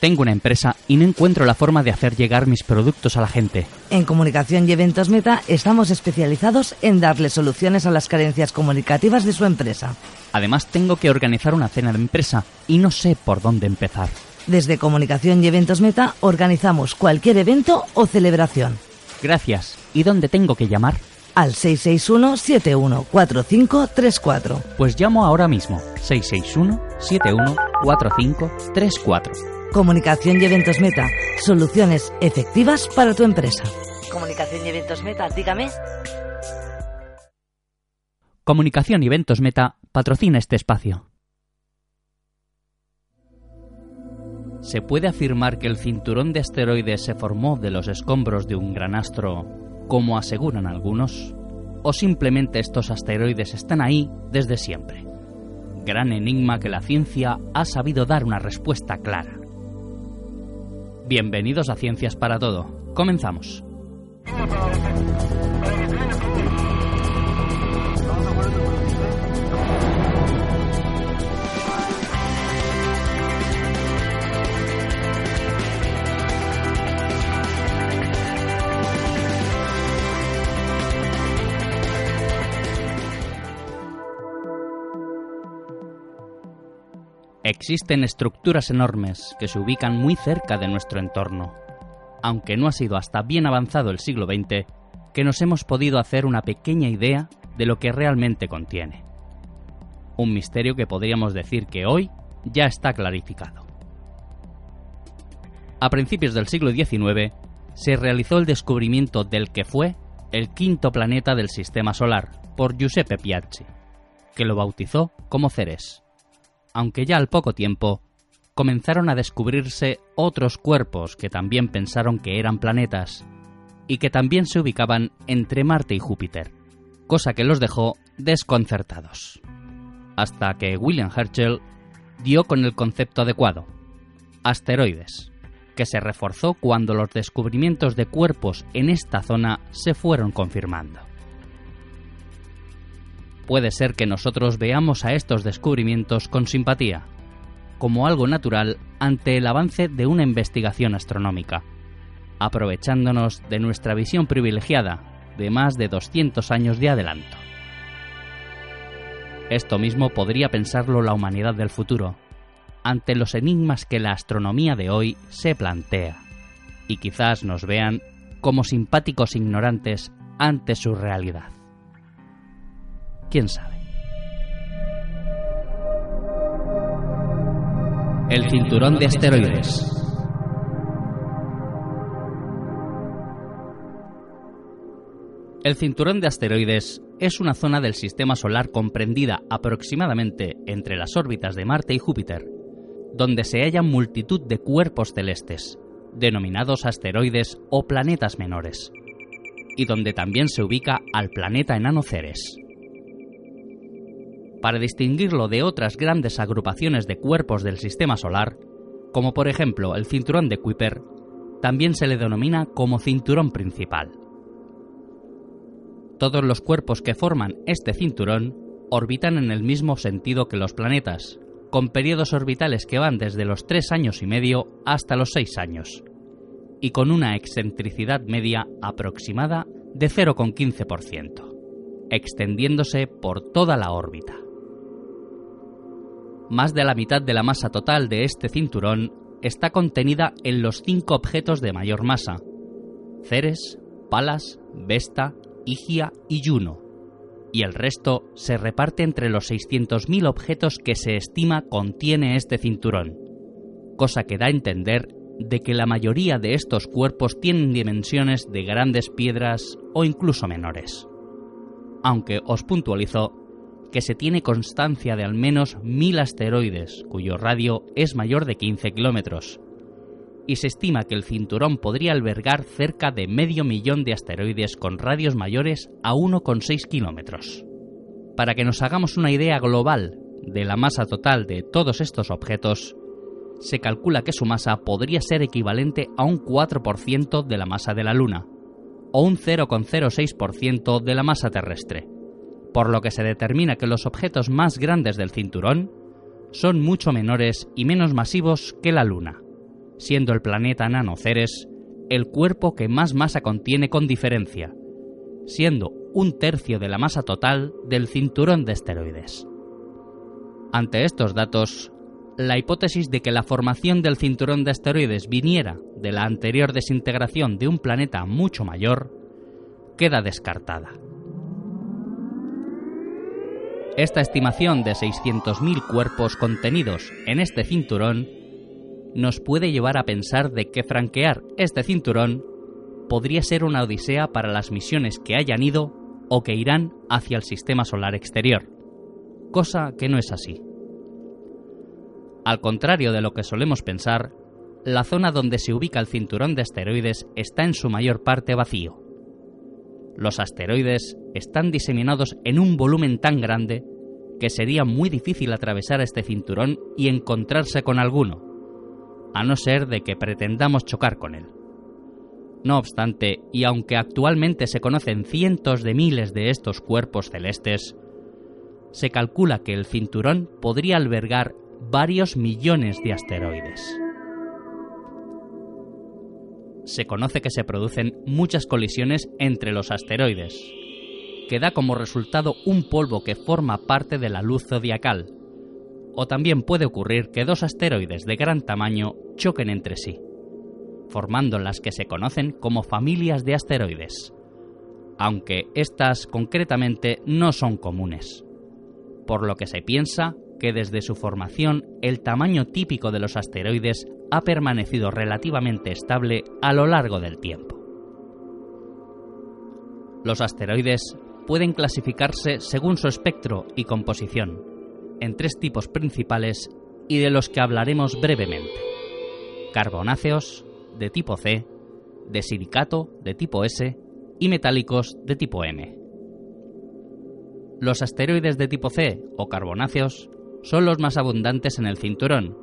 tengo una empresa y no encuentro la forma de hacer llegar mis productos a la gente. En Comunicación y Eventos Meta estamos especializados en darle soluciones a las carencias comunicativas de su empresa. Además, tengo que organizar una cena de empresa y no sé por dónde empezar. Desde Comunicación y Eventos Meta organizamos cualquier evento o celebración. Gracias. ¿Y dónde tengo que llamar? Al 661-714534. Pues llamo ahora mismo. 661-714534. Comunicación y Eventos Meta. Soluciones efectivas para tu empresa. Comunicación y Eventos Meta, dígame. Comunicación y Eventos Meta patrocina este espacio. ¿Se puede afirmar que el cinturón de asteroides se formó de los escombros de un gran astro, como aseguran algunos? ¿O simplemente estos asteroides están ahí desde siempre? Gran enigma que la ciencia ha sabido dar una respuesta clara. Bienvenidos a Ciencias para Todo. Comenzamos. Existen estructuras enormes que se ubican muy cerca de nuestro entorno, aunque no ha sido hasta bien avanzado el siglo XX que nos hemos podido hacer una pequeña idea de lo que realmente contiene. Un misterio que podríamos decir que hoy ya está clarificado. A principios del siglo XIX se realizó el descubrimiento del que fue el quinto planeta del Sistema Solar por Giuseppe Piazzi, que lo bautizó como Ceres aunque ya al poco tiempo comenzaron a descubrirse otros cuerpos que también pensaron que eran planetas y que también se ubicaban entre Marte y Júpiter, cosa que los dejó desconcertados. Hasta que William Herschel dio con el concepto adecuado, asteroides, que se reforzó cuando los descubrimientos de cuerpos en esta zona se fueron confirmando puede ser que nosotros veamos a estos descubrimientos con simpatía, como algo natural ante el avance de una investigación astronómica, aprovechándonos de nuestra visión privilegiada de más de 200 años de adelanto. Esto mismo podría pensarlo la humanidad del futuro, ante los enigmas que la astronomía de hoy se plantea, y quizás nos vean como simpáticos ignorantes ante su realidad quién sabe. El cinturón de asteroides. El cinturón de asteroides es una zona del sistema solar comprendida aproximadamente entre las órbitas de Marte y Júpiter, donde se hallan multitud de cuerpos celestes, denominados asteroides o planetas menores, y donde también se ubica al planeta enano Ceres para distinguirlo de otras grandes agrupaciones de cuerpos del Sistema Solar, como por ejemplo el cinturón de Kuiper, también se le denomina como cinturón principal. Todos los cuerpos que forman este cinturón orbitan en el mismo sentido que los planetas, con periodos orbitales que van desde los 3 años y medio hasta los 6 años, y con una excentricidad media aproximada de 0,15%, extendiéndose por toda la órbita. Más de la mitad de la masa total de este cinturón está contenida en los cinco objetos de mayor masa, Ceres, Palas, Vesta, Higia y Juno, y el resto se reparte entre los 600.000 objetos que se estima contiene este cinturón, cosa que da a entender de que la mayoría de estos cuerpos tienen dimensiones de grandes piedras o incluso menores. Aunque os puntualizo que se tiene constancia de al menos mil asteroides cuyo radio es mayor de 15 kilómetros, y se estima que el cinturón podría albergar cerca de medio millón de asteroides con radios mayores a 1,6 kilómetros. Para que nos hagamos una idea global de la masa total de todos estos objetos, se calcula que su masa podría ser equivalente a un 4% de la masa de la Luna, o un 0,06% de la masa terrestre, por lo que se determina que los objetos más grandes del cinturón son mucho menores y menos masivos que la Luna siendo el planeta nano Ceres el cuerpo que más masa contiene con diferencia, siendo un tercio de la masa total del cinturón de esteroides. Ante estos datos, la hipótesis de que la formación del cinturón de asteroides viniera de la anterior desintegración de un planeta mucho mayor queda descartada. Esta estimación de 600.000 cuerpos contenidos en este cinturón nos puede llevar a pensar de que franquear este cinturón podría ser una odisea para las misiones que hayan ido o que irán hacia el sistema solar exterior, cosa que no es así. Al contrario de lo que solemos pensar, la zona donde se ubica el cinturón de asteroides está en su mayor parte vacío. Los asteroides están diseminados en un volumen tan grande que sería muy difícil atravesar este cinturón y encontrarse con alguno, a no ser de que pretendamos chocar con él. No obstante, y aunque actualmente se conocen cientos de miles de estos cuerpos celestes, se calcula que el cinturón podría albergar varios millones de asteroides. Se conoce que se producen muchas colisiones entre los asteroides, que da como resultado un polvo que forma parte de la luz zodiacal, o también puede ocurrir que dos asteroides de gran tamaño choquen entre sí, formando las que se conocen como familias de asteroides, aunque estas concretamente no son comunes, por lo que se piensa que desde su formación el tamaño típico de los asteroides ha permanecido relativamente estable a lo largo del tiempo. Los asteroides pueden clasificarse según su espectro y composición, en tres tipos principales y de los que hablaremos brevemente. Carbonáceos de tipo C, de silicato de tipo S y metálicos de tipo M. Los asteroides de tipo C o carbonáceos son los más abundantes en el cinturón,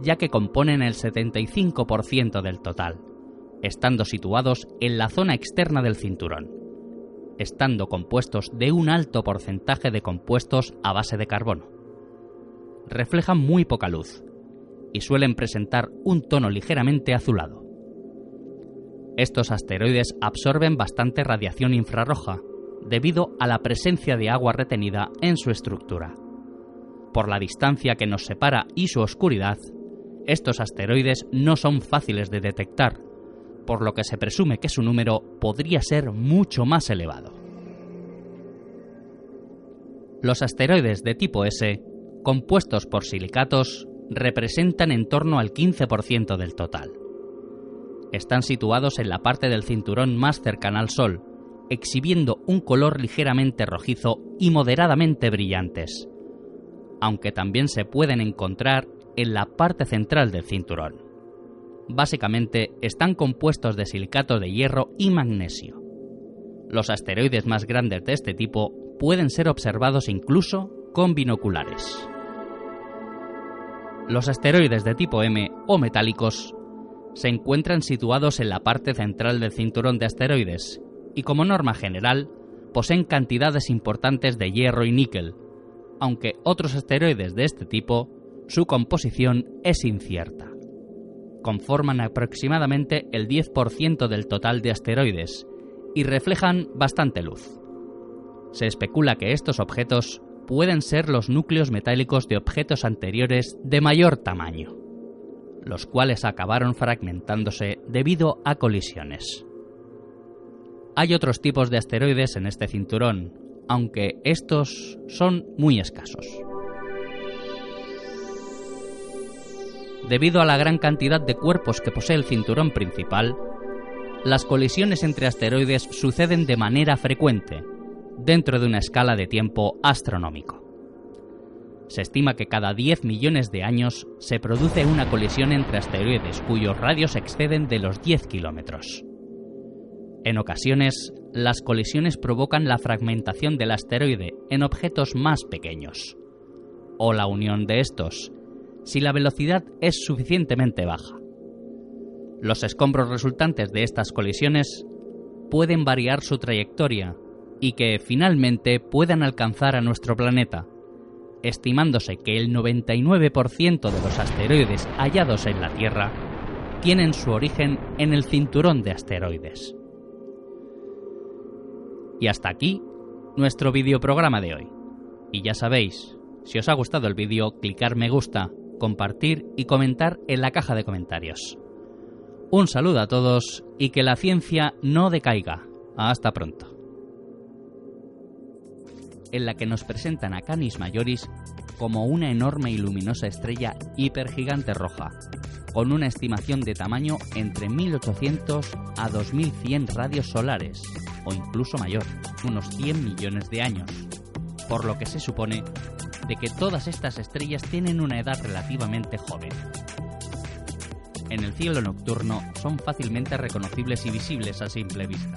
ya que componen el 75% del total, estando situados en la zona externa del cinturón, estando compuestos de un alto porcentaje de compuestos a base de carbono reflejan muy poca luz y suelen presentar un tono ligeramente azulado. Estos asteroides absorben bastante radiación infrarroja debido a la presencia de agua retenida en su estructura. Por la distancia que nos separa y su oscuridad, estos asteroides no son fáciles de detectar, por lo que se presume que su número podría ser mucho más elevado. Los asteroides de tipo S compuestos por silicatos, representan en torno al 15% del total. Están situados en la parte del cinturón más cercana al Sol, exhibiendo un color ligeramente rojizo y moderadamente brillantes, aunque también se pueden encontrar en la parte central del cinturón. Básicamente están compuestos de silicato de hierro y magnesio. Los asteroides más grandes de este tipo pueden ser observados incluso con binoculares. Los asteroides de tipo M o metálicos se encuentran situados en la parte central del cinturón de asteroides y como norma general poseen cantidades importantes de hierro y níquel, aunque otros asteroides de este tipo su composición es incierta. Conforman aproximadamente el 10% del total de asteroides y reflejan bastante luz. Se especula que estos objetos pueden ser los núcleos metálicos de objetos anteriores de mayor tamaño, los cuales acabaron fragmentándose debido a colisiones. Hay otros tipos de asteroides en este cinturón, aunque estos son muy escasos. Debido a la gran cantidad de cuerpos que posee el cinturón principal, las colisiones entre asteroides suceden de manera frecuente, dentro de una escala de tiempo astronómico. Se estima que cada 10 millones de años se produce una colisión entre asteroides cuyos radios exceden de los 10 kilómetros. En ocasiones, las colisiones provocan la fragmentación del asteroide en objetos más pequeños, o la unión de estos, si la velocidad es suficientemente baja. Los escombros resultantes de estas colisiones pueden variar su trayectoria y que finalmente puedan alcanzar a nuestro planeta, estimándose que el 99% de los asteroides hallados en la Tierra tienen su origen en el cinturón de asteroides. Y hasta aquí nuestro videoprograma de hoy. Y ya sabéis, si os ha gustado el vídeo, clicar me gusta, compartir y comentar en la caja de comentarios. Un saludo a todos y que la ciencia no decaiga. Hasta pronto en la que nos presentan a Canis Majoris como una enorme y luminosa estrella hipergigante roja, con una estimación de tamaño entre 1800 a 2100 radios solares, o incluso mayor, unos 100 millones de años, por lo que se supone de que todas estas estrellas tienen una edad relativamente joven. En el cielo nocturno son fácilmente reconocibles y visibles a simple vista.